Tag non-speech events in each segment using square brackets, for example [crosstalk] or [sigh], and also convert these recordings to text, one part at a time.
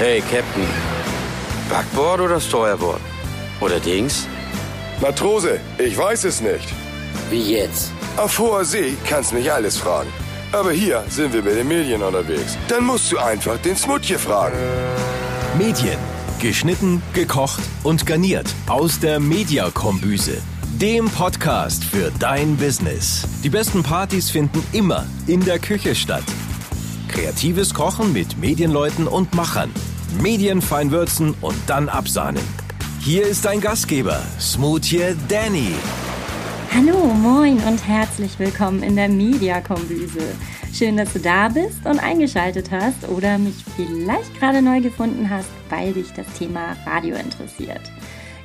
Hey, Captain. Backboard oder Steuerbord? Oder Dings? Matrose, ich weiß es nicht. Wie jetzt? Auf hoher See kannst mich alles fragen. Aber hier sind wir mit den Medien unterwegs. Dann musst du einfach den Smutje fragen. Medien. Geschnitten, gekocht und garniert aus der Mediakombüse. Dem Podcast für dein Business. Die besten Partys finden immer in der Küche statt. Kreatives Kochen mit Medienleuten und Machern. Medienfein würzen und dann absahnen. Hier ist dein Gastgeber, Smoothie Danny. Hallo, moin und herzlich willkommen in der Mediakombüse. Schön, dass du da bist und eingeschaltet hast oder mich vielleicht gerade neu gefunden hast, weil dich das Thema Radio interessiert.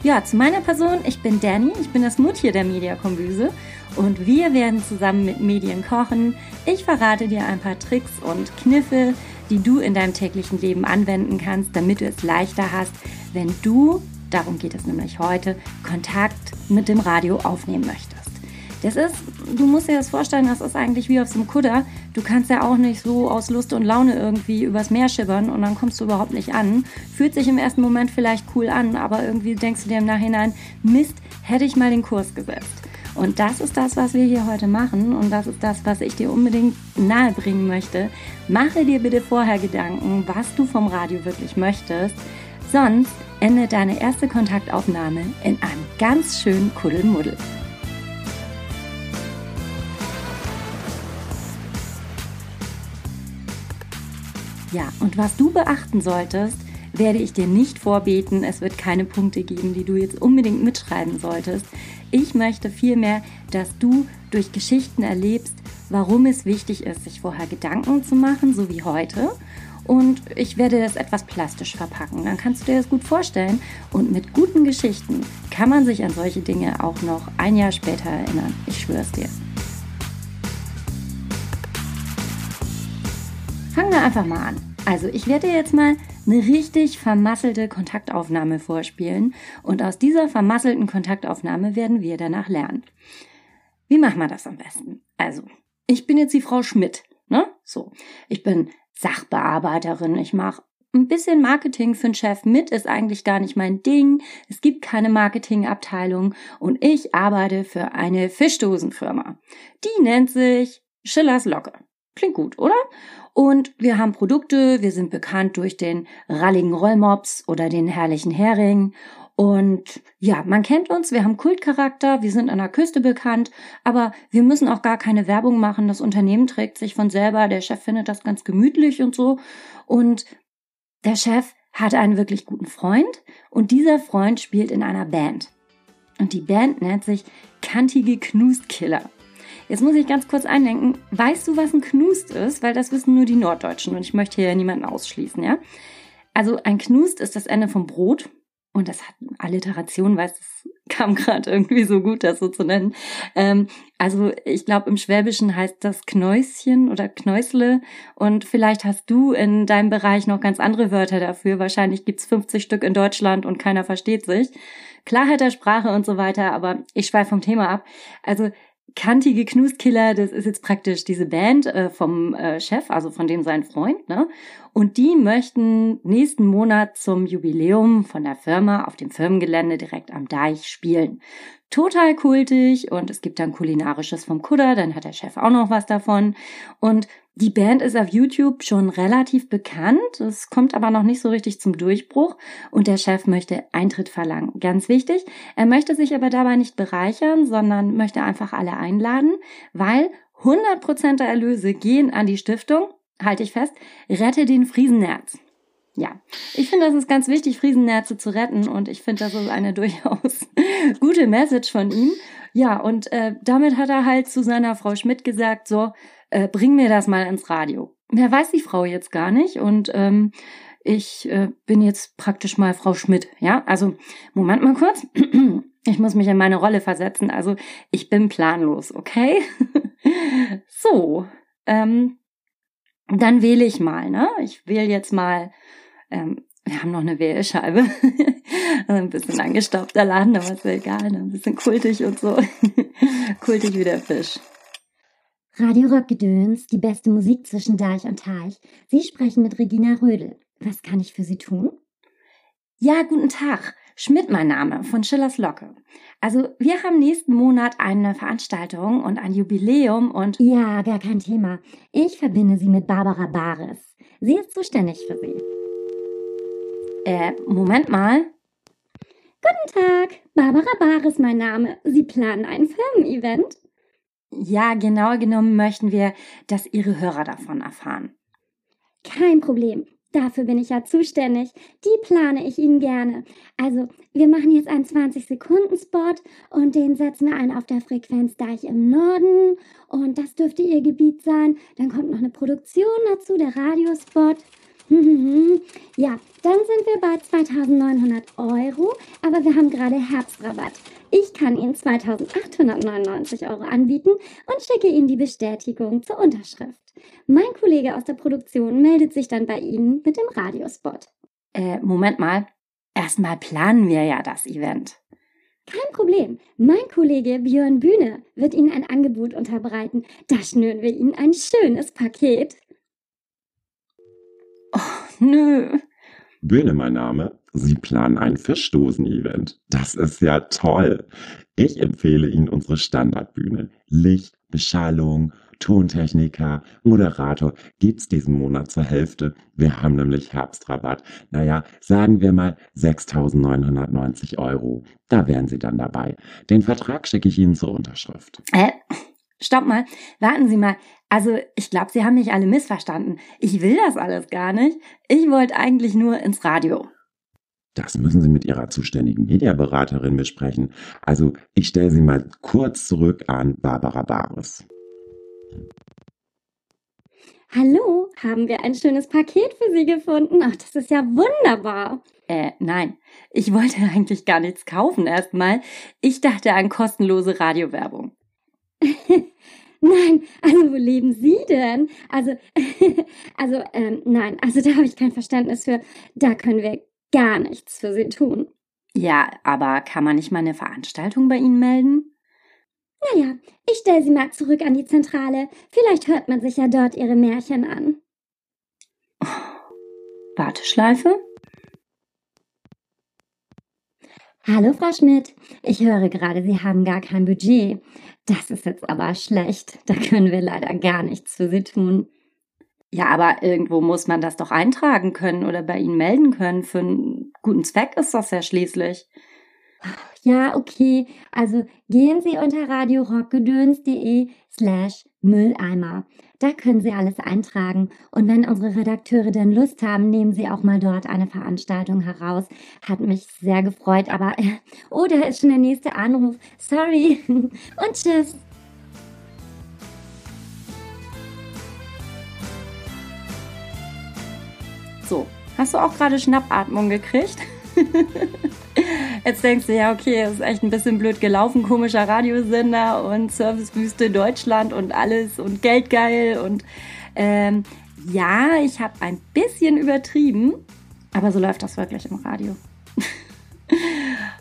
Ja, zu meiner Person, ich bin Danny, ich bin das Muttier der Mediakombüse und wir werden zusammen mit Medien kochen. Ich verrate dir ein paar Tricks und Kniffe, die du in deinem täglichen Leben anwenden kannst, damit du es leichter hast, wenn du, darum geht es nämlich heute, Kontakt mit dem Radio aufnehmen möchtest. Das ist, du musst dir das vorstellen, das ist eigentlich wie auf so einem Kutter. Du kannst ja auch nicht so aus Lust und Laune irgendwie übers Meer schippern und dann kommst du überhaupt nicht an. Fühlt sich im ersten Moment vielleicht cool an, aber irgendwie denkst du dir im Nachhinein, Mist, hätte ich mal den Kurs gesetzt. Und das ist das, was wir hier heute machen und das ist das, was ich dir unbedingt nahebringen möchte. Mache dir bitte vorher Gedanken, was du vom Radio wirklich möchtest. Sonst endet deine erste Kontaktaufnahme in einem ganz schönen Kuddelmuddel. Ja, und was du beachten solltest, werde ich dir nicht vorbeten. Es wird keine Punkte geben, die du jetzt unbedingt mitschreiben solltest. Ich möchte vielmehr, dass du durch Geschichten erlebst, warum es wichtig ist, sich vorher Gedanken zu machen, so wie heute. Und ich werde das etwas plastisch verpacken. Dann kannst du dir das gut vorstellen. Und mit guten Geschichten kann man sich an solche Dinge auch noch ein Jahr später erinnern. Ich schwöre es dir. Fangen wir einfach mal an. Also, ich werde jetzt mal eine richtig vermasselte Kontaktaufnahme vorspielen und aus dieser vermasselten Kontaktaufnahme werden wir danach lernen. Wie machen wir das am besten? Also, ich bin jetzt die Frau Schmidt, ne? So, ich bin Sachbearbeiterin, ich mache ein bisschen Marketing für den Chef mit ist eigentlich gar nicht mein Ding. Es gibt keine Marketingabteilung und ich arbeite für eine Fischdosenfirma. Die nennt sich Schillers Locke. Klingt gut, oder? Und wir haben Produkte, wir sind bekannt durch den ralligen Rollmops oder den herrlichen Hering. Und ja, man kennt uns, wir haben Kultcharakter, wir sind an der Küste bekannt, aber wir müssen auch gar keine Werbung machen. Das Unternehmen trägt sich von selber, der Chef findet das ganz gemütlich und so. Und der Chef hat einen wirklich guten Freund und dieser Freund spielt in einer Band. Und die Band nennt sich Kantige Knustkiller. Jetzt muss ich ganz kurz eindenken. Weißt du, was ein Knust ist? Weil das wissen nur die Norddeutschen und ich möchte hier niemanden ausschließen, ja? Also ein Knust ist das Ende vom Brot und das hat Alliteration, weil es [laughs] kam gerade irgendwie so gut, das so zu nennen. Ähm, also ich glaube, im Schwäbischen heißt das Knäuschen oder Knäusle und vielleicht hast du in deinem Bereich noch ganz andere Wörter dafür. Wahrscheinlich gibt's 50 Stück in Deutschland und keiner versteht sich. Klarheit der Sprache und so weiter, aber ich schweife vom Thema ab. Also kantige Knuskiller, das ist jetzt praktisch diese Band äh, vom äh, Chef, also von dem sein Freund, ne? Und die möchten nächsten Monat zum Jubiläum von der Firma auf dem Firmengelände direkt am Deich spielen. Total kultig und es gibt dann kulinarisches vom Kudder, dann hat der Chef auch noch was davon und die Band ist auf YouTube schon relativ bekannt, es kommt aber noch nicht so richtig zum Durchbruch und der Chef möchte Eintritt verlangen. Ganz wichtig, er möchte sich aber dabei nicht bereichern, sondern möchte einfach alle einladen, weil 100% der Erlöse gehen an die Stiftung, halte ich fest, Rette den Friesennerz. Ja, ich finde, das ist ganz wichtig, Friesennerze zu retten und ich finde, das ist eine [laughs] durchaus gute Message von ihm. Ja, und äh, damit hat er halt zu seiner Frau Schmidt gesagt, so, äh, bring mir das mal ins Radio. Wer weiß die Frau jetzt gar nicht und ähm, ich äh, bin jetzt praktisch mal Frau Schmidt. Ja, also Moment mal kurz. [clears throat] Ich muss mich in meine Rolle versetzen. Also ich bin planlos, okay? [laughs] so, ähm, dann wähle ich mal. Ne, ich wähle jetzt mal. Ähm, wir haben noch eine Wählscheibe. [laughs] ein bisschen angestaubter Laden, aber ist ja egal. Ne? Ein bisschen kultig und so. [laughs] kultig wie der Fisch. Radio Rockgedöns, die beste Musik zwischen Deich und Teich. Sie sprechen mit Regina Rödel. Was kann ich für Sie tun? Ja, guten Tag. Schmidt mein Name von Schillers Locke. Also wir haben nächsten Monat eine Veranstaltung und ein Jubiläum und... Ja, gar kein Thema. Ich verbinde Sie mit Barbara Bares. Sie ist zuständig für Sie. Äh, Moment mal. Guten Tag, Barbara Bares mein Name. Sie planen ein Firmen-Event? Ja, genau genommen möchten wir, dass Ihre Hörer davon erfahren. Kein Problem. Dafür bin ich ja zuständig. Die plane ich Ihnen gerne. Also, wir machen jetzt einen 20-Sekunden-Spot und den setzen wir ein auf der Frequenz Deich im Norden. Und das dürfte Ihr Gebiet sein. Dann kommt noch eine Produktion dazu, der Radiospot. [laughs] ja, dann sind wir bei 2900 Euro, aber wir haben gerade Herbstrabatt. Ich kann Ihnen 2899 Euro anbieten und schicke Ihnen die Bestätigung zur Unterschrift. Mein Kollege aus der Produktion meldet sich dann bei Ihnen mit dem Radiospot. Äh, Moment mal. Erstmal planen wir ja das Event. Kein Problem. Mein Kollege Björn Bühne wird Ihnen ein Angebot unterbreiten. Da schnüren wir Ihnen ein schönes Paket. Oh, nö. Bühne mein Name. Sie planen ein Fischdosen-Event. Das ist ja toll. Ich empfehle Ihnen unsere Standardbühne. Licht, Beschallung, Tontechniker, Moderator gibt's diesen Monat zur Hälfte. Wir haben nämlich Herbstrabatt. Naja, sagen wir mal 6.990 Euro. Da wären Sie dann dabei. Den Vertrag schicke ich Ihnen zur Unterschrift. Äh, stopp mal. Warten Sie mal. Also, ich glaube, Sie haben mich alle missverstanden. Ich will das alles gar nicht. Ich wollte eigentlich nur ins Radio. Das müssen Sie mit Ihrer zuständigen Mediaberaterin besprechen. Also, ich stelle Sie mal kurz zurück an Barbara Bares. Hallo, haben wir ein schönes Paket für Sie gefunden? Ach, das ist ja wunderbar. Äh, nein, ich wollte [laughs] eigentlich gar nichts kaufen erstmal. Ich dachte an kostenlose Radiowerbung. [laughs] nein, also wo leben Sie denn? Also, [laughs] also, ähm, nein, also da habe ich kein Verständnis für. Da können wir gar nichts für Sie tun. Ja, aber kann man nicht mal eine Veranstaltung bei Ihnen melden? Naja, ich stelle sie mal zurück an die Zentrale. Vielleicht hört man sich ja dort ihre Märchen an. Warteschleife? Hallo, Frau Schmidt. Ich höre gerade, Sie haben gar kein Budget. Das ist jetzt aber schlecht. Da können wir leider gar nichts für Sie tun. Ja, aber irgendwo muss man das doch eintragen können oder bei Ihnen melden können. Für einen guten Zweck ist das ja schließlich. Ja, okay. Also gehen Sie unter radiorockgedöns.de slash Mülleimer. Da können Sie alles eintragen. Und wenn unsere Redakteure denn Lust haben, nehmen Sie auch mal dort eine Veranstaltung heraus. Hat mich sehr gefreut, aber [laughs] oh, da ist schon der nächste Anruf. Sorry. [laughs] Und tschüss. So, hast du auch gerade Schnappatmung gekriegt? [laughs] Jetzt denkst du, ja, okay, ist echt ein bisschen blöd gelaufen, komischer Radiosender und Servicewüste Deutschland und alles und geldgeil und ähm, ja, ich habe ein bisschen übertrieben, aber so läuft das wirklich im Radio. [laughs]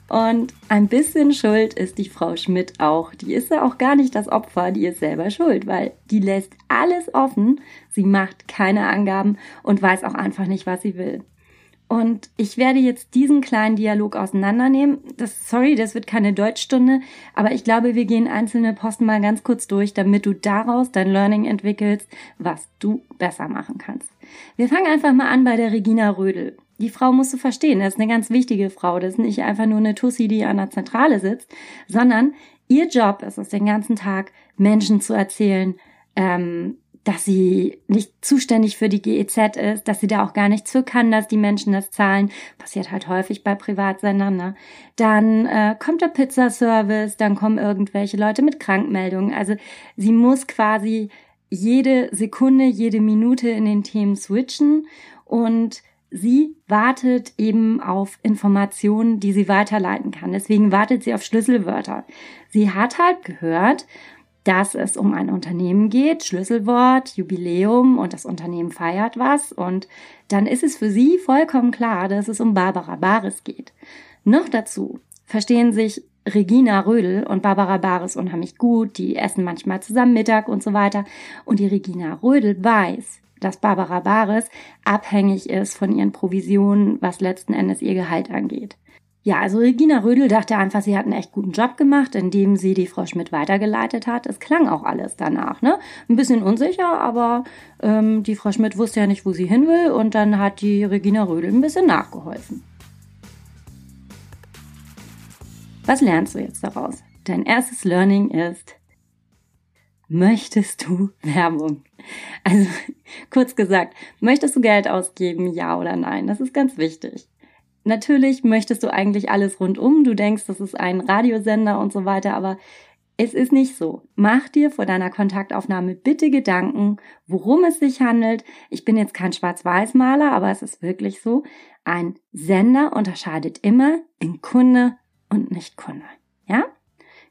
Und ein bisschen schuld ist die Frau Schmidt auch. Die ist ja auch gar nicht das Opfer, die ist selber schuld, weil die lässt alles offen, sie macht keine Angaben und weiß auch einfach nicht, was sie will. Und ich werde jetzt diesen kleinen Dialog auseinandernehmen. Das, sorry, das wird keine Deutschstunde, aber ich glaube, wir gehen einzelne Posten mal ganz kurz durch, damit du daraus dein Learning entwickelst, was du besser machen kannst. Wir fangen einfach mal an bei der Regina Rödel. Die Frau musst du verstehen, das ist eine ganz wichtige Frau. Das ist nicht einfach nur eine Tussi, die an der Zentrale sitzt, sondern ihr Job ist es den ganzen Tag, Menschen zu erzählen, ähm, dass sie nicht zuständig für die GEZ ist, dass sie da auch gar nichts für kann, dass die Menschen das zahlen. Passiert halt häufig bei Privatsendern. Ne? Dann äh, kommt der Pizzaservice, dann kommen irgendwelche Leute mit Krankmeldungen. Also sie muss quasi jede Sekunde, jede Minute in den Themen switchen und sie wartet eben auf Informationen, die sie weiterleiten kann. Deswegen wartet sie auf Schlüsselwörter. Sie hat halt gehört, dass es um ein Unternehmen geht, Schlüsselwort, Jubiläum und das Unternehmen feiert was und dann ist es für sie vollkommen klar, dass es um Barbara Bares geht. Noch dazu verstehen sich Regina Rödel und Barbara Bares unheimlich gut, die essen manchmal zusammen Mittag und so weiter und die Regina Rödel weiß, dass Barbara Bares abhängig ist von ihren Provisionen, was letzten Endes ihr Gehalt angeht. Ja, also Regina Rödel dachte einfach, sie hat einen echt guten Job gemacht, indem sie die Frau Schmidt weitergeleitet hat. Es klang auch alles danach, ne? Ein bisschen unsicher, aber ähm, die Frau Schmidt wusste ja nicht, wo sie hin will und dann hat die Regina Rödel ein bisschen nachgeholfen. Was lernst du jetzt daraus? Dein erstes Learning ist, möchtest du [laughs] Werbung? Also [laughs] kurz gesagt, möchtest du Geld ausgeben, ja oder nein? Das ist ganz wichtig. Natürlich möchtest du eigentlich alles rundum. Du denkst, das ist ein Radiosender und so weiter, aber es ist nicht so. Mach dir vor deiner Kontaktaufnahme bitte Gedanken, worum es sich handelt. Ich bin jetzt kein Schwarz-Weiß-Maler, aber es ist wirklich so. Ein Sender unterscheidet immer in Kunde und Nicht-Kunde. Ja?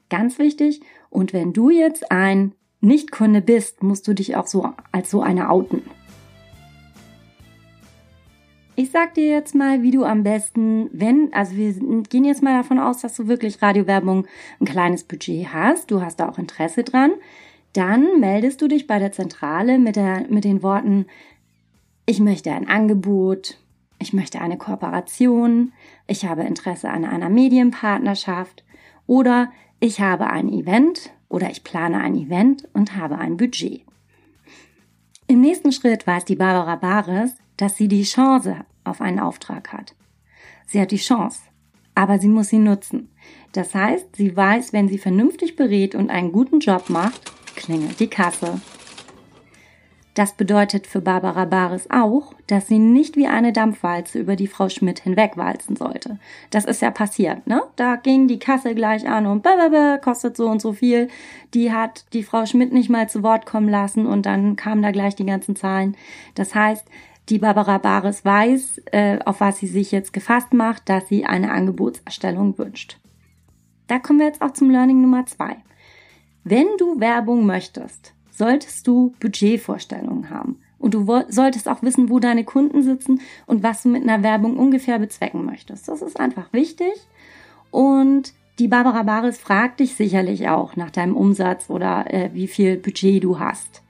Ganz wichtig. Und wenn du jetzt ein Nicht-Kunde bist, musst du dich auch so als so eine outen. Ich sag dir jetzt mal, wie du am besten, wenn, also wir gehen jetzt mal davon aus, dass du wirklich Radiowerbung ein kleines Budget hast, du hast da auch Interesse dran, dann meldest du dich bei der Zentrale mit, der, mit den Worten, ich möchte ein Angebot, ich möchte eine Kooperation, ich habe Interesse an einer Medienpartnerschaft oder ich habe ein Event oder ich plane ein Event und habe ein Budget. Im nächsten Schritt weiß die Barbara Bares, dass sie die Chance auf einen Auftrag hat. Sie hat die Chance, aber sie muss sie nutzen. Das heißt, sie weiß, wenn sie vernünftig berät und einen guten Job macht, klingelt die Kasse. Das bedeutet für Barbara Bares auch, dass sie nicht wie eine Dampfwalze über die Frau Schmidt hinwegwalzen sollte. Das ist ja passiert, ne? Da ging die Kasse gleich an und blablabla, kostet so und so viel. Die hat die Frau Schmidt nicht mal zu Wort kommen lassen und dann kamen da gleich die ganzen Zahlen. Das heißt, die Barbara Bares weiß, äh, auf was sie sich jetzt gefasst macht, dass sie eine Angebotserstellung wünscht. Da kommen wir jetzt auch zum Learning Nummer zwei. Wenn du Werbung möchtest, solltest du Budgetvorstellungen haben. Und du solltest auch wissen, wo deine Kunden sitzen und was du mit einer Werbung ungefähr bezwecken möchtest. Das ist einfach wichtig. Und die Barbara Bares fragt dich sicherlich auch nach deinem Umsatz oder äh, wie viel Budget du hast.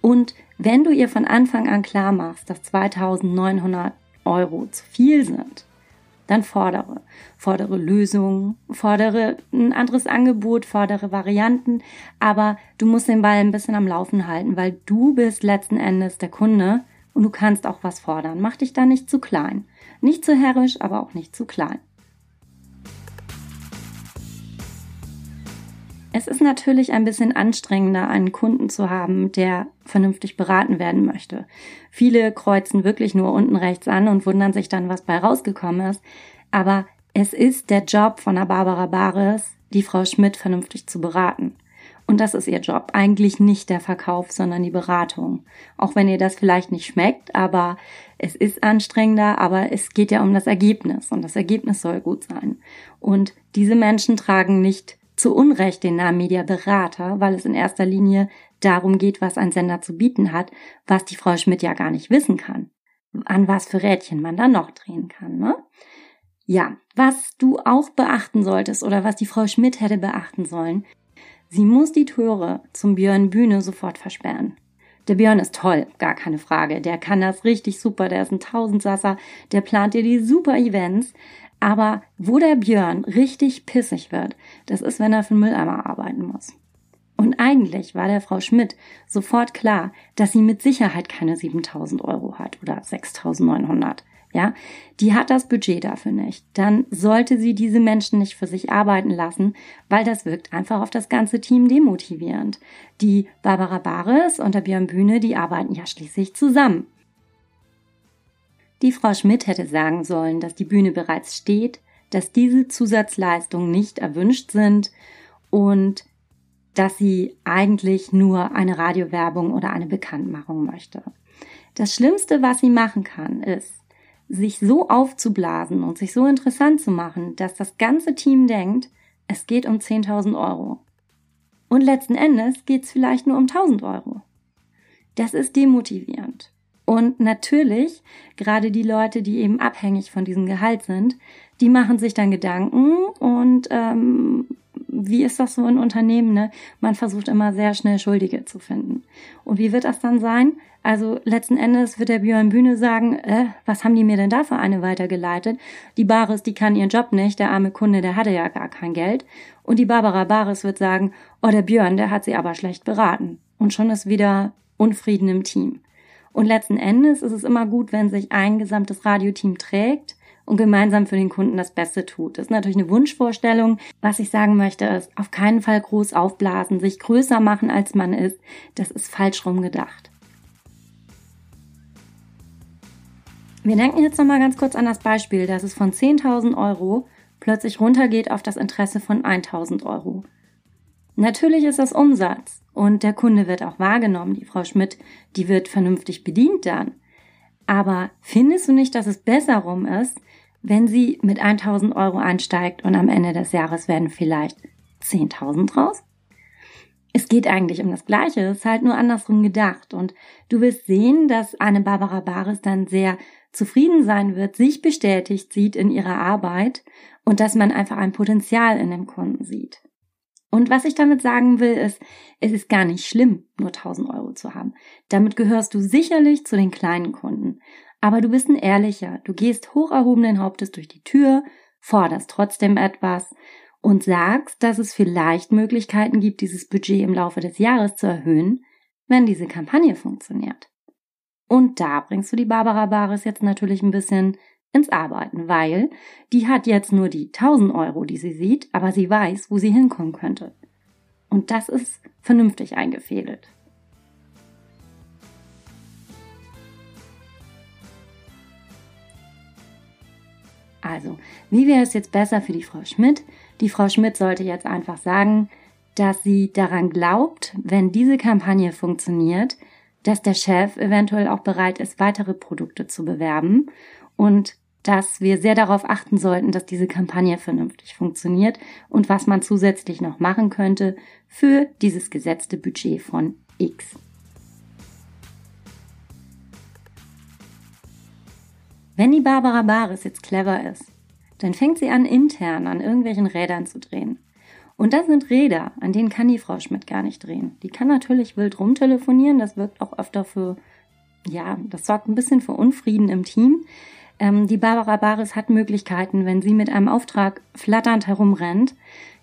Und wenn du ihr von Anfang an klar machst, dass 2900 Euro zu viel sind, dann fordere. Fordere Lösungen, fordere ein anderes Angebot, fordere Varianten, aber du musst den Ball ein bisschen am Laufen halten, weil du bist letzten Endes der Kunde und du kannst auch was fordern. Mach dich da nicht zu klein. Nicht zu herrisch, aber auch nicht zu klein. Es ist natürlich ein bisschen anstrengender, einen Kunden zu haben, der vernünftig beraten werden möchte. Viele kreuzen wirklich nur unten rechts an und wundern sich dann, was bei rausgekommen ist. Aber es ist der Job von der Barbara Bares, die Frau Schmidt vernünftig zu beraten. Und das ist ihr Job. Eigentlich nicht der Verkauf, sondern die Beratung. Auch wenn ihr das vielleicht nicht schmeckt, aber es ist anstrengender, aber es geht ja um das Ergebnis und das Ergebnis soll gut sein. Und diese Menschen tragen nicht zu Unrecht den Namen Mediaberater, weil es in erster Linie darum geht, was ein Sender zu bieten hat, was die Frau Schmidt ja gar nicht wissen kann. An was für Rädchen man da noch drehen kann, ne? Ja, was du auch beachten solltest oder was die Frau Schmidt hätte beachten sollen, sie muss die Tore zum Björn Bühne sofort versperren. Der Björn ist toll, gar keine Frage. Der kann das richtig super, der ist ein Tausendsasser, der plant dir die super Events. Aber wo der Björn richtig pissig wird, das ist, wenn er für den Mülleimer arbeiten muss. Und eigentlich war der Frau Schmidt sofort klar, dass sie mit Sicherheit keine 7000 Euro hat oder 6900. Ja, die hat das Budget dafür nicht. Dann sollte sie diese Menschen nicht für sich arbeiten lassen, weil das wirkt einfach auf das ganze Team demotivierend. Die Barbara Bares und der Björn Bühne, die arbeiten ja schließlich zusammen. Die Frau Schmidt hätte sagen sollen, dass die Bühne bereits steht, dass diese Zusatzleistungen nicht erwünscht sind und dass sie eigentlich nur eine Radiowerbung oder eine Bekanntmachung möchte. Das Schlimmste, was sie machen kann, ist, sich so aufzublasen und sich so interessant zu machen, dass das ganze Team denkt, es geht um 10.000 Euro. Und letzten Endes geht es vielleicht nur um 1.000 Euro. Das ist demotivierend. Und natürlich, gerade die Leute, die eben abhängig von diesem Gehalt sind, die machen sich dann Gedanken und ähm, wie ist das so in Unternehmen, ne? Man versucht immer sehr schnell Schuldige zu finden. Und wie wird das dann sein? Also letzten Endes wird der Björn Bühne sagen, äh, was haben die mir denn da für eine weitergeleitet? Die Baris, die kann ihren Job nicht, der arme Kunde, der hatte ja gar kein Geld. Und die Barbara Baris wird sagen, oh, der Björn, der hat sie aber schlecht beraten. Und schon ist wieder Unfrieden im Team. Und letzten Endes ist es immer gut, wenn sich ein gesamtes Radioteam trägt und gemeinsam für den Kunden das Beste tut. Das ist natürlich eine Wunschvorstellung. Was ich sagen möchte, ist auf keinen Fall groß aufblasen, sich größer machen, als man ist. Das ist falsch rum gedacht. Wir denken jetzt nochmal ganz kurz an das Beispiel, dass es von 10.000 Euro plötzlich runtergeht auf das Interesse von 1.000 Euro. Natürlich ist das Umsatz und der Kunde wird auch wahrgenommen. Die Frau Schmidt, die wird vernünftig bedient dann. Aber findest du nicht, dass es besser rum ist, wenn sie mit 1000 Euro einsteigt und am Ende des Jahres werden vielleicht 10.000 draus? Es geht eigentlich um das Gleiche, es ist halt nur andersrum gedacht. Und du wirst sehen, dass eine Barbara Baris dann sehr zufrieden sein wird, sich bestätigt sieht in ihrer Arbeit und dass man einfach ein Potenzial in dem Kunden sieht. Und was ich damit sagen will, ist, es ist gar nicht schlimm, nur 1000 Euro zu haben. Damit gehörst du sicherlich zu den kleinen Kunden. Aber du bist ein ehrlicher. Du gehst hoch erhobenen Hauptes durch die Tür, forderst trotzdem etwas und sagst, dass es vielleicht Möglichkeiten gibt, dieses Budget im Laufe des Jahres zu erhöhen, wenn diese Kampagne funktioniert. Und da bringst du die Barbara Baris jetzt natürlich ein bisschen ins Arbeiten, weil die hat jetzt nur die 1000 Euro, die sie sieht, aber sie weiß, wo sie hinkommen könnte. Und das ist vernünftig eingefädelt. Also, wie wäre es jetzt besser für die Frau Schmidt? Die Frau Schmidt sollte jetzt einfach sagen, dass sie daran glaubt, wenn diese Kampagne funktioniert, dass der Chef eventuell auch bereit ist, weitere Produkte zu bewerben und dass wir sehr darauf achten sollten, dass diese Kampagne vernünftig funktioniert und was man zusätzlich noch machen könnte für dieses gesetzte Budget von X. Wenn die Barbara Baris jetzt clever ist, dann fängt sie an, intern an irgendwelchen Rädern zu drehen. Und das sind Räder, an denen kann die Frau Schmidt gar nicht drehen. Die kann natürlich wild rumtelefonieren, das wirkt auch öfter für, ja, das sorgt ein bisschen für Unfrieden im Team. Ähm, die Barbara Baris hat Möglichkeiten, wenn sie mit einem Auftrag flatternd herumrennt,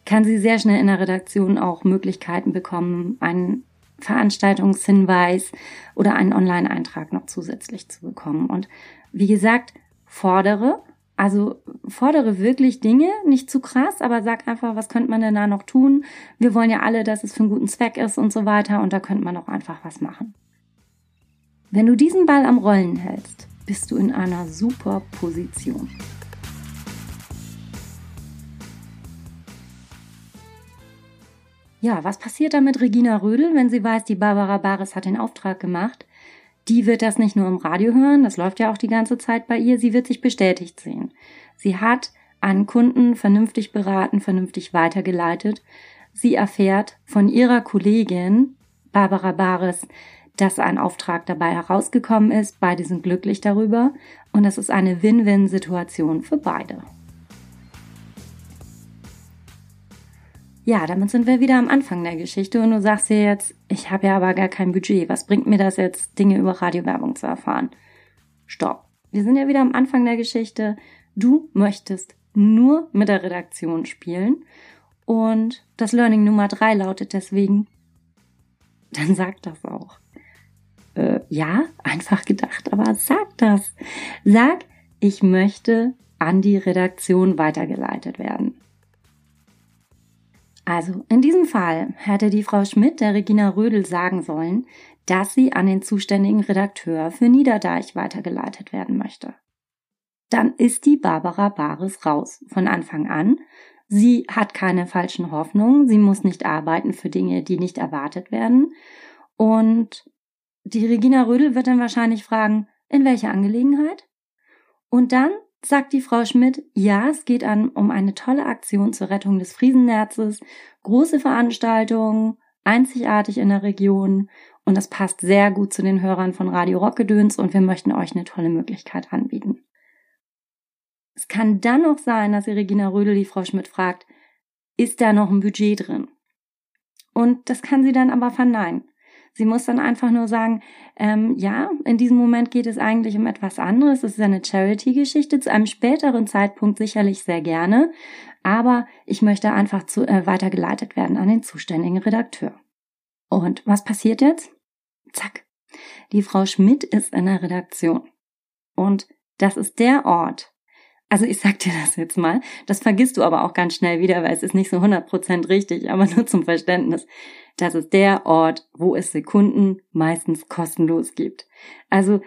kann sie sehr schnell in der Redaktion auch Möglichkeiten bekommen, einen Veranstaltungshinweis oder einen Online-Eintrag noch zusätzlich zu bekommen. Und wie gesagt, fordere, also fordere wirklich Dinge, nicht zu krass, aber sag einfach, was könnte man denn da noch tun? Wir wollen ja alle, dass es für einen guten Zweck ist und so weiter und da könnte man auch einfach was machen. Wenn du diesen Ball am Rollen hältst, bist du in einer super Position. Ja, was passiert da mit Regina Rödel, wenn sie weiß, die Barbara Baris hat den Auftrag gemacht? Die wird das nicht nur im Radio hören, das läuft ja auch die ganze Zeit bei ihr, sie wird sich bestätigt sehen. Sie hat einen Kunden vernünftig beraten, vernünftig weitergeleitet. Sie erfährt von ihrer Kollegin Barbara Bares, dass ein Auftrag dabei herausgekommen ist. Beide sind glücklich darüber und es ist eine Win-Win-Situation für beide. Ja, damit sind wir wieder am Anfang der Geschichte und du sagst dir jetzt, ich habe ja aber gar kein Budget. Was bringt mir das jetzt, Dinge über Radiowerbung zu erfahren? Stopp. Wir sind ja wieder am Anfang der Geschichte. Du möchtest nur mit der Redaktion spielen und das Learning Nummer drei lautet deswegen, dann sag das auch. Ja, einfach gedacht, aber sag das. Sag, ich möchte an die Redaktion weitergeleitet werden. Also, in diesem Fall hätte die Frau Schmidt der Regina Rödel sagen sollen, dass sie an den zuständigen Redakteur für Niederdeich weitergeleitet werden möchte. Dann ist die Barbara Bares raus von Anfang an. Sie hat keine falschen Hoffnungen, sie muss nicht arbeiten für Dinge, die nicht erwartet werden. Und die Regina Rödel wird dann wahrscheinlich fragen, in welcher Angelegenheit? Und dann sagt die Frau Schmidt, ja, es geht an, um eine tolle Aktion zur Rettung des Friesennetzes, große Veranstaltungen, einzigartig in der Region und das passt sehr gut zu den Hörern von Radio Rockgedöns und wir möchten euch eine tolle Möglichkeit anbieten. Es kann dann noch sein, dass die Regina Rödel die Frau Schmidt fragt, ist da noch ein Budget drin? Und das kann sie dann aber verneinen. Sie muss dann einfach nur sagen, ähm, ja, in diesem Moment geht es eigentlich um etwas anderes. Es ist eine Charity-Geschichte, zu einem späteren Zeitpunkt sicherlich sehr gerne, aber ich möchte einfach zu, äh, weitergeleitet werden an den zuständigen Redakteur. Und was passiert jetzt? Zack. Die Frau Schmidt ist in der Redaktion. Und das ist der Ort, also ich sag dir das jetzt mal, das vergisst du aber auch ganz schnell wieder, weil es ist nicht so 100% richtig, aber nur zum Verständnis. Das ist der Ort, wo es Sekunden meistens kostenlos gibt. Also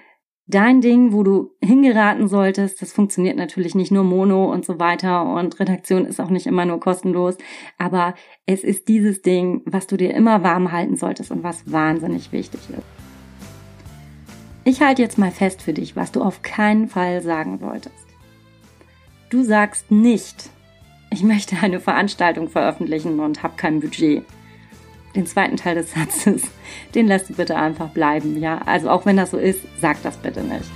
dein Ding, wo du hingeraten solltest, das funktioniert natürlich nicht nur Mono und so weiter und Redaktion ist auch nicht immer nur kostenlos, aber es ist dieses Ding, was du dir immer warm halten solltest und was wahnsinnig wichtig ist. Ich halte jetzt mal fest für dich, was du auf keinen Fall sagen solltest. Du sagst nicht, ich möchte eine Veranstaltung veröffentlichen und habe kein Budget. Den zweiten Teil des Satzes, den lässt du bitte einfach bleiben, ja? Also auch wenn das so ist, sag das bitte nicht.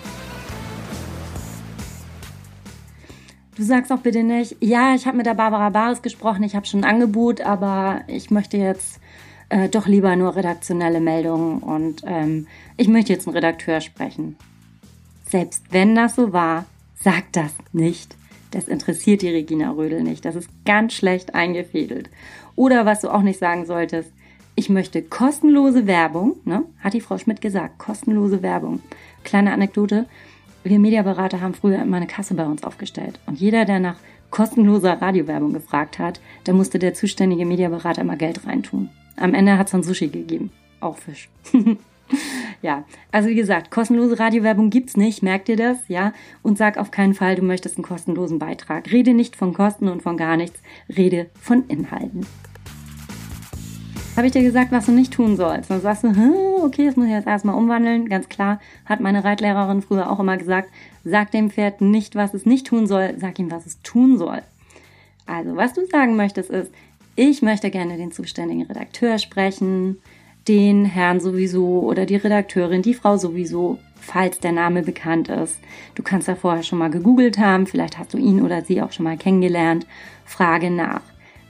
Du sagst auch bitte nicht, ja, ich habe mit der Barbara Bares gesprochen, ich habe schon ein Angebot, aber ich möchte jetzt äh, doch lieber nur redaktionelle Meldungen und ähm, ich möchte jetzt einen Redakteur sprechen. Selbst wenn das so war, sag das nicht. Das interessiert die Regina Rödel nicht. Das ist ganz schlecht eingefädelt. Oder was du auch nicht sagen solltest, ich möchte kostenlose Werbung, ne? hat die Frau Schmidt gesagt, kostenlose Werbung. Kleine Anekdote, wir Mediaberater haben früher immer eine Kasse bei uns aufgestellt. Und jeder, der nach kostenloser Radiowerbung gefragt hat, da musste der zuständige Mediaberater immer Geld reintun. Am Ende hat es dann Sushi gegeben. Auch Fisch. [laughs] ja, also wie gesagt, kostenlose Radiowerbung gibt's nicht, merkt ihr das, ja? Und sag auf keinen Fall, du möchtest einen kostenlosen Beitrag. Rede nicht von Kosten und von gar nichts, rede von Inhalten. Habe ich dir gesagt, was du nicht tun sollst? Dann sagst du, okay, das muss ich jetzt erstmal umwandeln. Ganz klar, hat meine Reitlehrerin früher auch immer gesagt, sag dem Pferd nicht, was es nicht tun soll, sag ihm, was es tun soll. Also, was du sagen möchtest ist, ich möchte gerne den zuständigen Redakteur sprechen den Herrn sowieso oder die Redakteurin, die Frau sowieso, falls der Name bekannt ist. Du kannst da vorher schon mal gegoogelt haben, vielleicht hast du ihn oder sie auch schon mal kennengelernt. Frage nach.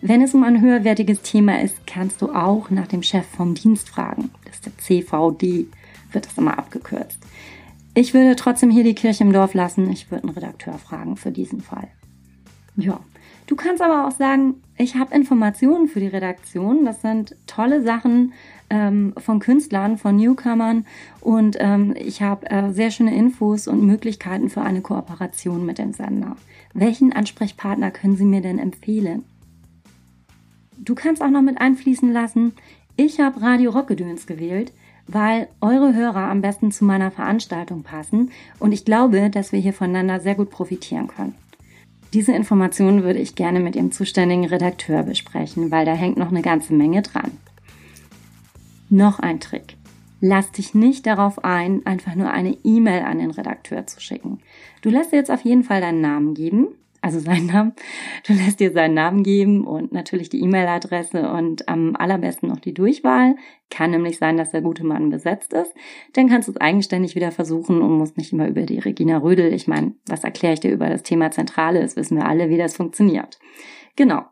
Wenn es um ein höherwertiges Thema ist, kannst du auch nach dem Chef vom Dienst fragen. Das ist der CVD, wird das immer abgekürzt. Ich würde trotzdem hier die Kirche im Dorf lassen. Ich würde einen Redakteur fragen für diesen Fall. Ja, du kannst aber auch sagen, ich habe Informationen für die Redaktion. Das sind tolle Sachen, ähm, von Künstlern, von Newcomern und ähm, ich habe äh, sehr schöne Infos und Möglichkeiten für eine Kooperation mit dem Sender. Welchen Ansprechpartner können Sie mir denn empfehlen? Du kannst auch noch mit einfließen lassen, ich habe Radio Rockgedöns gewählt, weil eure Hörer am besten zu meiner Veranstaltung passen und ich glaube, dass wir hier voneinander sehr gut profitieren können. Diese Informationen würde ich gerne mit dem zuständigen Redakteur besprechen, weil da hängt noch eine ganze Menge dran. Noch ein Trick. Lass dich nicht darauf ein, einfach nur eine E-Mail an den Redakteur zu schicken. Du lässt dir jetzt auf jeden Fall deinen Namen geben, also seinen Namen. Du lässt dir seinen Namen geben und natürlich die E-Mail-Adresse und am allerbesten noch die Durchwahl. Kann nämlich sein, dass der gute Mann besetzt ist. Dann kannst du es eigenständig wieder versuchen und musst nicht immer über die Regina Rödel. Ich meine, was erkläre ich dir über das Thema Zentrale? Das wissen wir alle, wie das funktioniert. Genau.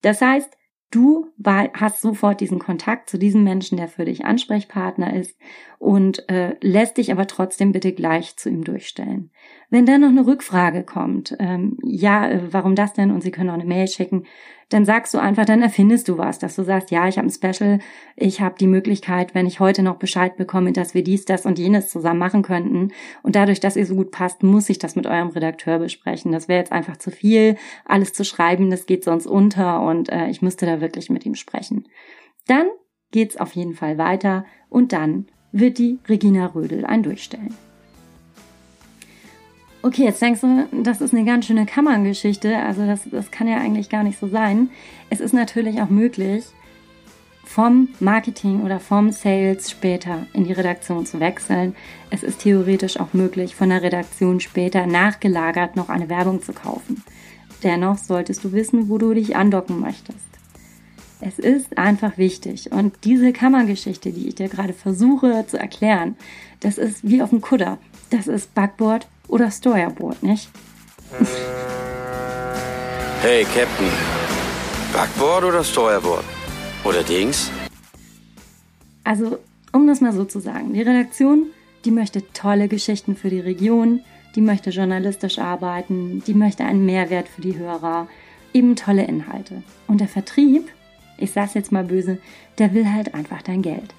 Das heißt, Du hast sofort diesen Kontakt zu diesem Menschen, der für dich Ansprechpartner ist und äh, lässt dich aber trotzdem bitte gleich zu ihm durchstellen. Wenn dann noch eine Rückfrage kommt, ähm, ja, äh, warum das denn? Und Sie können auch eine Mail schicken, dann sagst du einfach, dann erfindest du was, dass du sagst, ja, ich habe ein Special, ich habe die Möglichkeit, wenn ich heute noch Bescheid bekomme, dass wir dies, das und jenes zusammen machen könnten. Und dadurch, dass ihr so gut passt, muss ich das mit eurem Redakteur besprechen. Das wäre jetzt einfach zu viel, alles zu schreiben, das geht sonst unter und äh, ich müsste da wirklich mit ihm sprechen. Dann geht's auf jeden Fall weiter und dann wird die Regina Rödel ein Durchstellen. Okay, jetzt denkst du, das ist eine ganz schöne Kammerngeschichte. Also das, das kann ja eigentlich gar nicht so sein. Es ist natürlich auch möglich, vom Marketing oder vom Sales später in die Redaktion zu wechseln. Es ist theoretisch auch möglich, von der Redaktion später nachgelagert noch eine Werbung zu kaufen. Dennoch solltest du wissen, wo du dich andocken möchtest. Es ist einfach wichtig. Und diese Kammergeschichte, die ich dir gerade versuche zu erklären, das ist wie auf dem Kutter. Das ist Backboard oder Steuerbord, nicht? Hey, Captain. Backboard oder Steuerbord? Oder Dings? Also, um das mal so zu sagen, die Redaktion, die möchte tolle Geschichten für die Region, die möchte journalistisch arbeiten, die möchte einen Mehrwert für die Hörer, eben tolle Inhalte. Und der Vertrieb, ich sag's jetzt mal böse, der will halt einfach dein Geld.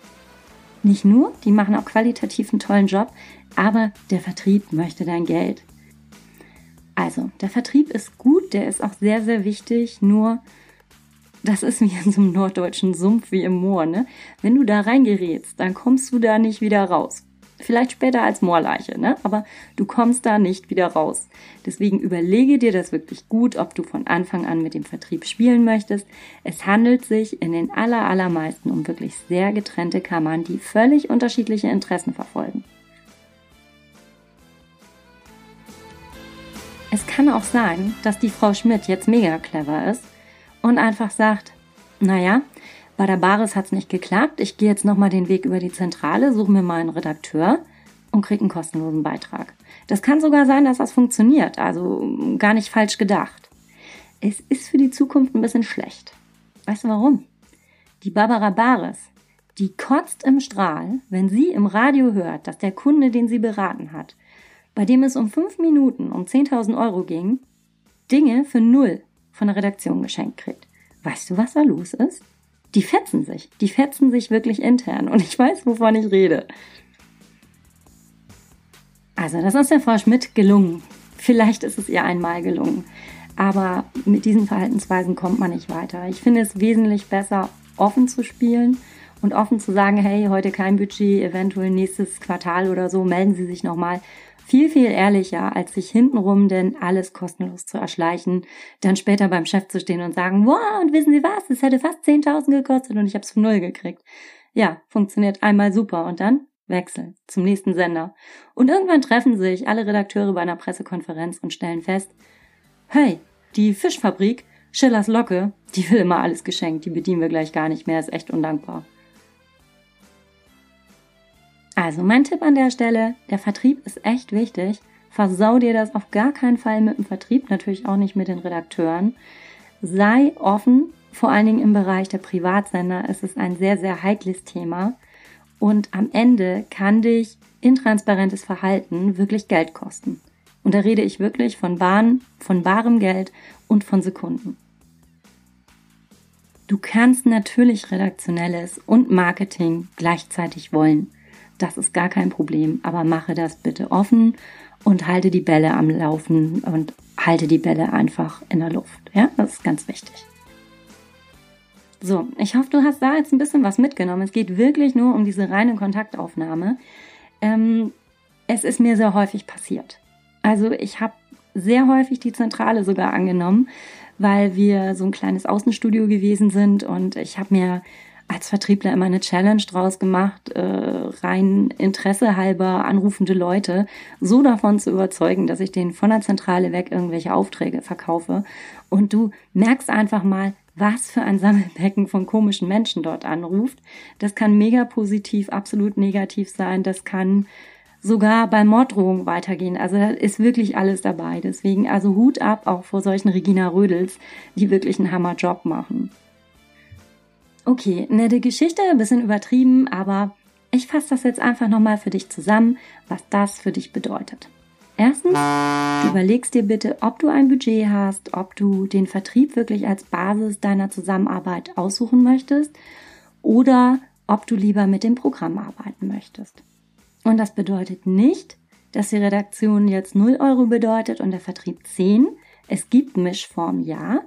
Nicht nur, die machen auch qualitativ einen tollen Job, aber der Vertrieb möchte dein Geld. Also, der Vertrieb ist gut, der ist auch sehr, sehr wichtig, nur das ist wie in so einem norddeutschen Sumpf wie im Moor, ne? Wenn du da reingerätst, dann kommst du da nicht wieder raus. Vielleicht später als Moorleiche, ne? Aber du kommst da nicht wieder raus. Deswegen überlege dir das wirklich gut, ob du von Anfang an mit dem Vertrieb spielen möchtest. Es handelt sich in den aller, allermeisten um wirklich sehr getrennte Kammern, die völlig unterschiedliche Interessen verfolgen. Es kann auch sein, dass die Frau Schmidt jetzt mega clever ist und einfach sagt, naja, bei der Baris hat's nicht geklappt, ich gehe jetzt nochmal den Weg über die Zentrale, suche mir mal einen Redakteur und kriege einen kostenlosen Beitrag. Das kann sogar sein, dass das funktioniert, also gar nicht falsch gedacht. Es ist für die Zukunft ein bisschen schlecht. Weißt du warum? Die Barbara Baris, die kotzt im Strahl, wenn sie im Radio hört, dass der Kunde, den sie beraten hat, bei dem es um fünf Minuten um 10.000 Euro ging, Dinge für null von der Redaktion geschenkt kriegt. Weißt du, was da los ist? Die fetzen sich. Die fetzen sich wirklich intern. Und ich weiß, wovon ich rede. Also, das ist der Frau Schmidt gelungen. Vielleicht ist es ihr einmal gelungen. Aber mit diesen Verhaltensweisen kommt man nicht weiter. Ich finde es wesentlich besser, offen zu spielen und offen zu sagen, hey, heute kein Budget, eventuell nächstes Quartal oder so, melden Sie sich nochmal viel, viel ehrlicher, als sich hintenrum denn alles kostenlos zu erschleichen, dann später beim Chef zu stehen und sagen, wow, und wissen Sie was, es hätte fast 10.000 gekostet und ich habe es von null gekriegt. Ja, funktioniert einmal super und dann wechseln zum nächsten Sender. Und irgendwann treffen sich alle Redakteure bei einer Pressekonferenz und stellen fest, hey, die Fischfabrik, Schillers Locke, die will immer alles geschenkt, die bedienen wir gleich gar nicht mehr, ist echt undankbar. Also mein Tipp an der Stelle, der Vertrieb ist echt wichtig. Versau dir das auf gar keinen Fall mit dem Vertrieb, natürlich auch nicht mit den Redakteuren. Sei offen, vor allen Dingen im Bereich der Privatsender ist es ein sehr, sehr heikles Thema. Und am Ende kann dich intransparentes Verhalten wirklich Geld kosten. Und da rede ich wirklich von Bahn, von barem Geld und von Sekunden. Du kannst natürlich redaktionelles und Marketing gleichzeitig wollen. Das ist gar kein Problem, aber mache das bitte offen und halte die Bälle am Laufen und halte die Bälle einfach in der Luft. Ja, das ist ganz wichtig. So, ich hoffe, du hast da jetzt ein bisschen was mitgenommen. Es geht wirklich nur um diese reine Kontaktaufnahme. Ähm, es ist mir sehr häufig passiert. Also ich habe sehr häufig die Zentrale sogar angenommen, weil wir so ein kleines Außenstudio gewesen sind und ich habe mir als Vertriebler immer eine Challenge draus gemacht, äh, rein Interesse halber anrufende Leute so davon zu überzeugen, dass ich denen von der Zentrale weg irgendwelche Aufträge verkaufe. Und du merkst einfach mal, was für ein Sammelbecken von komischen Menschen dort anruft. Das kann mega positiv, absolut negativ sein. Das kann sogar bei Morddrohungen weitergehen. Also da ist wirklich alles dabei. Deswegen also Hut ab auch vor solchen Regina Rödels, die wirklich einen Hammerjob machen. Okay, nette Geschichte, ein bisschen übertrieben, aber ich fasse das jetzt einfach nochmal für dich zusammen, was das für dich bedeutet. Erstens, du überlegst dir bitte, ob du ein Budget hast, ob du den Vertrieb wirklich als Basis deiner Zusammenarbeit aussuchen möchtest oder ob du lieber mit dem Programm arbeiten möchtest. Und das bedeutet nicht, dass die Redaktion jetzt 0 Euro bedeutet und der Vertrieb 10. Es gibt Mischform, ja,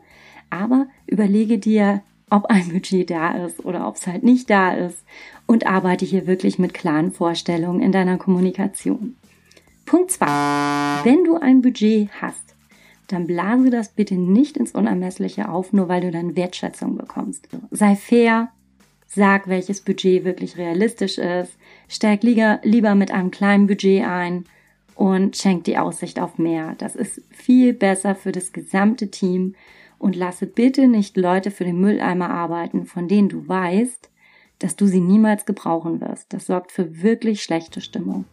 aber überlege dir, ob ein Budget da ist oder ob es halt nicht da ist und arbeite hier wirklich mit klaren Vorstellungen in deiner Kommunikation. Punkt zwei: Wenn du ein Budget hast, dann blase das bitte nicht ins Unermessliche auf, nur weil du dann Wertschätzung bekommst. Sei fair, sag, welches Budget wirklich realistisch ist, steig lieber, lieber mit einem kleinen Budget ein und schenk die Aussicht auf mehr. Das ist viel besser für das gesamte Team und lasse bitte nicht Leute für den Mülleimer arbeiten, von denen du weißt, dass du sie niemals gebrauchen wirst. Das sorgt für wirklich schlechte Stimmung.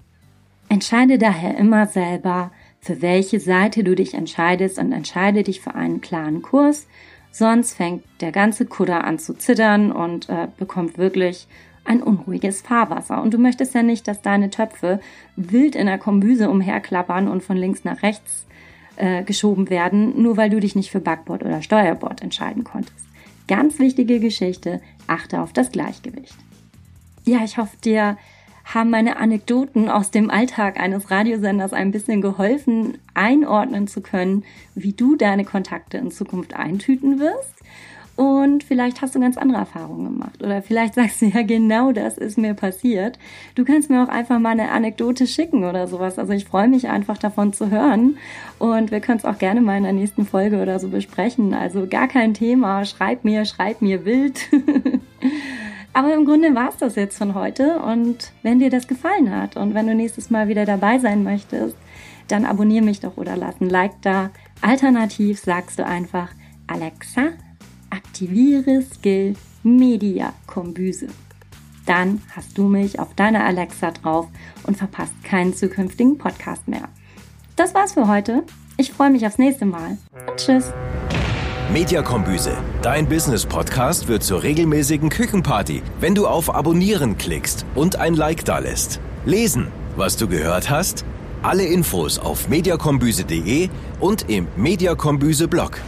Entscheide daher immer selber, für welche Seite du dich entscheidest und entscheide dich für einen klaren Kurs. Sonst fängt der ganze Kutter an zu zittern und äh, bekommt wirklich ein unruhiges Fahrwasser. Und du möchtest ja nicht, dass deine Töpfe wild in der Kombüse umherklappern und von links nach rechts äh, geschoben werden, nur weil du dich nicht für Backbord oder Steuerbord entscheiden konntest. Ganz wichtige Geschichte, achte auf das Gleichgewicht. Ja, ich hoffe, dir haben meine Anekdoten aus dem Alltag eines Radiosenders ein bisschen geholfen, einordnen zu können, wie du deine Kontakte in Zukunft eintüten wirst. Und vielleicht hast du ganz andere Erfahrungen gemacht. Oder vielleicht sagst du ja, genau das ist mir passiert. Du kannst mir auch einfach mal eine Anekdote schicken oder sowas. Also ich freue mich einfach davon zu hören. Und wir können es auch gerne mal in der nächsten Folge oder so besprechen. Also gar kein Thema. Schreib mir, schreib mir wild. [laughs] Aber im Grunde war es das jetzt von heute. Und wenn dir das gefallen hat und wenn du nächstes Mal wieder dabei sein möchtest, dann abonniere mich doch oder lass ein Like da. Alternativ sagst du einfach, Alexa, aktiviere Skill Media Kombüse. Dann hast du mich auf deiner Alexa drauf und verpasst keinen zukünftigen Podcast mehr. Das war's für heute. Ich freue mich aufs nächste Mal und tschüss. Mediakombüse, dein Business-Podcast wird zur regelmäßigen Küchenparty, wenn du auf Abonnieren klickst und ein Like dalässt. Lesen, was du gehört hast? Alle Infos auf mediakombüse.de und im Mediakombüse-Blog.